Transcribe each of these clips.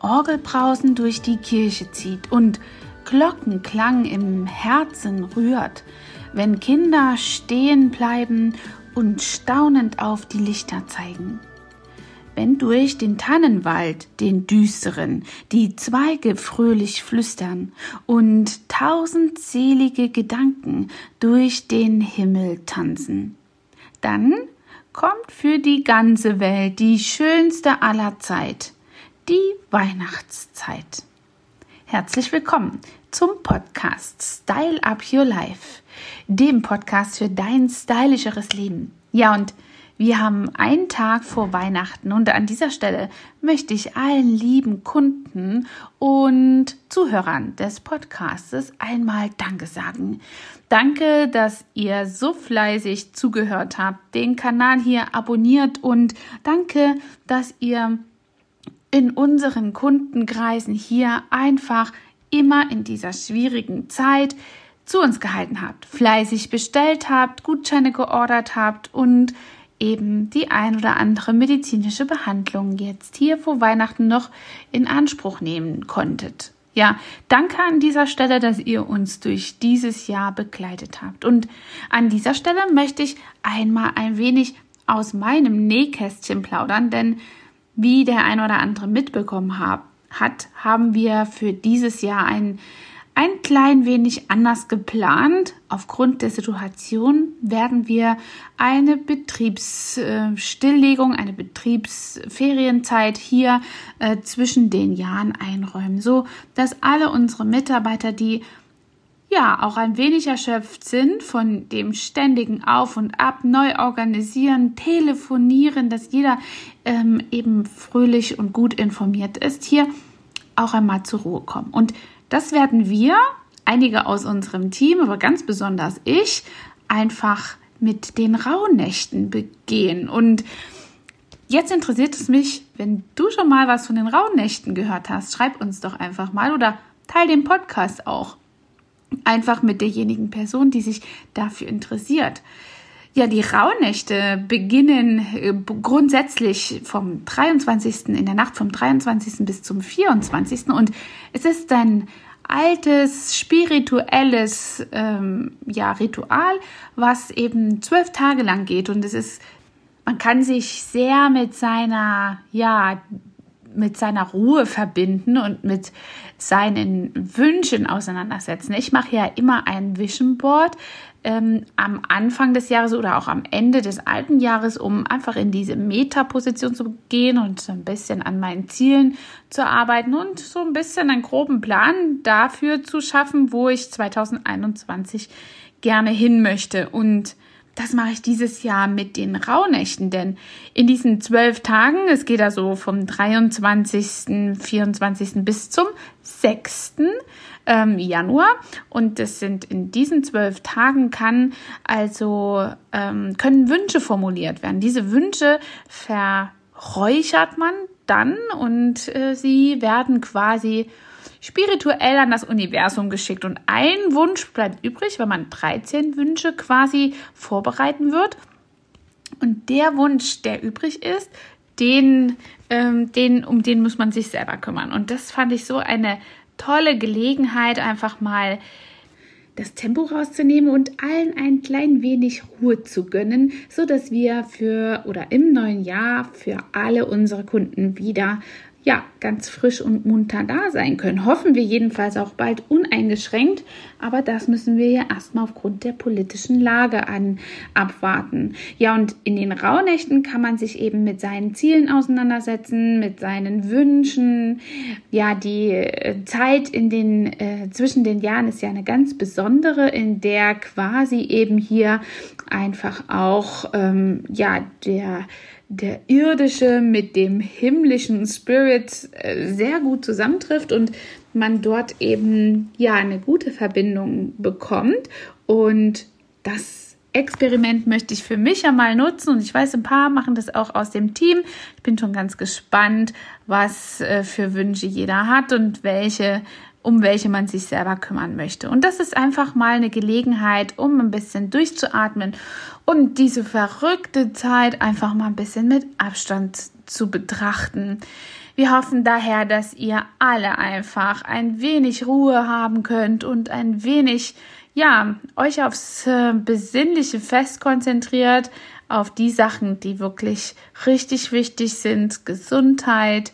Orgelbrausen durch die Kirche zieht und Glockenklang im Herzen rührt, wenn Kinder stehen bleiben und staunend auf die Lichter zeigen. Wenn durch den Tannenwald, den düsteren, die Zweige fröhlich flüstern und tausendselige Gedanken durch den Himmel tanzen, dann kommt für die ganze Welt die schönste aller Zeit, die Weihnachtszeit. Herzlich willkommen zum Podcast Style Up Your Life, dem Podcast für dein stylischeres Leben. Ja, und wir haben einen Tag vor Weihnachten und an dieser Stelle möchte ich allen lieben Kunden und Zuhörern des Podcastes einmal Danke sagen. Danke, dass ihr so fleißig zugehört habt, den Kanal hier abonniert und danke, dass ihr in unseren Kundenkreisen hier einfach immer in dieser schwierigen Zeit zu uns gehalten habt, fleißig bestellt habt, Gutscheine geordert habt und eben die ein oder andere medizinische Behandlung jetzt hier vor Weihnachten noch in Anspruch nehmen konntet. Ja, danke an dieser Stelle, dass ihr uns durch dieses Jahr begleitet habt. Und an dieser Stelle möchte ich einmal ein wenig aus meinem Nähkästchen plaudern, denn wie der ein oder andere mitbekommen hat, haben wir für dieses Jahr ein ein klein wenig anders geplant. Aufgrund der Situation werden wir eine Betriebsstilllegung, eine Betriebsferienzeit hier äh, zwischen den Jahren einräumen, so dass alle unsere Mitarbeiter, die ja auch ein wenig erschöpft sind von dem ständigen Auf und Ab, neu organisieren, telefonieren, dass jeder ähm, eben fröhlich und gut informiert ist, hier auch einmal zur Ruhe kommen. Und das werden wir, einige aus unserem Team, aber ganz besonders ich, einfach mit den Rauhnächten begehen. Und jetzt interessiert es mich, wenn du schon mal was von den Rauhnächten gehört hast, schreib uns doch einfach mal oder teil den Podcast auch. Einfach mit derjenigen Person, die sich dafür interessiert. Ja, die Rauhnächte beginnen äh, grundsätzlich vom 23. in der Nacht vom 23. bis zum 24. und es ist ein altes spirituelles ähm, ja, Ritual, was eben zwölf Tage lang geht und es ist, man kann sich sehr mit seiner ja mit seiner Ruhe verbinden und mit seinen Wünschen auseinandersetzen. Ich mache ja immer ein Vision Board ähm, am Anfang des Jahres oder auch am Ende des alten Jahres, um einfach in diese Meta-Position zu gehen und so ein bisschen an meinen Zielen zu arbeiten und so ein bisschen einen groben Plan dafür zu schaffen, wo ich 2021 gerne hin möchte. Und das mache ich dieses Jahr mit den Rauhnächten, denn in diesen zwölf Tagen, es geht also vom 23., 24. bis zum 6. Ähm, Januar und das sind in diesen zwölf Tagen kann also ähm, können Wünsche formuliert werden. Diese Wünsche verräuchert man dann und äh, sie werden quasi spirituell an das Universum geschickt. Und ein Wunsch bleibt übrig, wenn man 13 Wünsche quasi vorbereiten wird. Und der Wunsch, der übrig ist, den, ähm, den, um den muss man sich selber kümmern. Und das fand ich so eine tolle Gelegenheit, einfach mal das Tempo rauszunehmen und allen ein klein wenig Ruhe zu gönnen, so dass wir für oder im neuen Jahr für alle unsere Kunden wieder ja, ganz frisch und munter da sein können. Hoffen wir jedenfalls auch bald uneingeschränkt, aber das müssen wir ja erstmal aufgrund der politischen Lage an abwarten. Ja, und in den Rauhnächten kann man sich eben mit seinen Zielen auseinandersetzen, mit seinen Wünschen. Ja, die äh, Zeit in den äh, zwischen den Jahren ist ja eine ganz besondere, in der quasi eben hier einfach auch ähm, ja der der irdische mit dem himmlischen Spirit äh, sehr gut zusammentrifft und man dort eben ja eine gute Verbindung bekommt und das Experiment möchte ich für mich ja mal nutzen und ich weiß, ein paar machen das auch aus dem Team. Ich bin schon ganz gespannt, was äh, für Wünsche jeder hat und welche um welche man sich selber kümmern möchte. Und das ist einfach mal eine Gelegenheit, um ein bisschen durchzuatmen und diese verrückte Zeit einfach mal ein bisschen mit Abstand zu betrachten. Wir hoffen daher, dass ihr alle einfach ein wenig Ruhe haben könnt und ein wenig, ja, euch aufs äh, besinnliche Fest konzentriert, auf die Sachen, die wirklich richtig wichtig sind, Gesundheit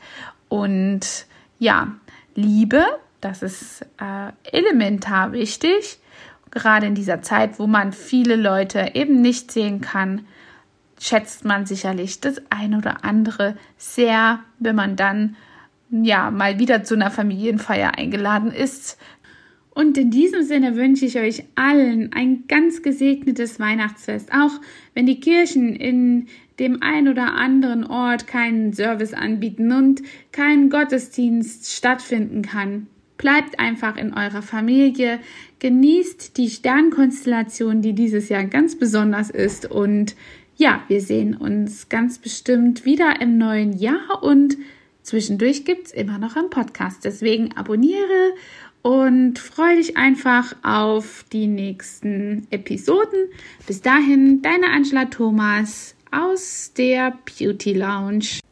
und ja, Liebe, das ist äh, elementar wichtig, gerade in dieser Zeit, wo man viele Leute eben nicht sehen kann, schätzt man sicherlich das eine oder andere sehr, wenn man dann ja mal wieder zu einer Familienfeier eingeladen ist. Und in diesem Sinne wünsche ich euch allen ein ganz gesegnetes Weihnachtsfest, auch wenn die Kirchen in dem ein oder anderen Ort keinen Service anbieten und kein Gottesdienst stattfinden kann. Bleibt einfach in eurer Familie, genießt die Sternkonstellation, die dieses Jahr ganz besonders ist und ja, wir sehen uns ganz bestimmt wieder im neuen Jahr und zwischendurch gibt es immer noch einen Podcast. Deswegen abonniere und freue dich einfach auf die nächsten Episoden. Bis dahin, deine Angela Thomas aus der Beauty Lounge.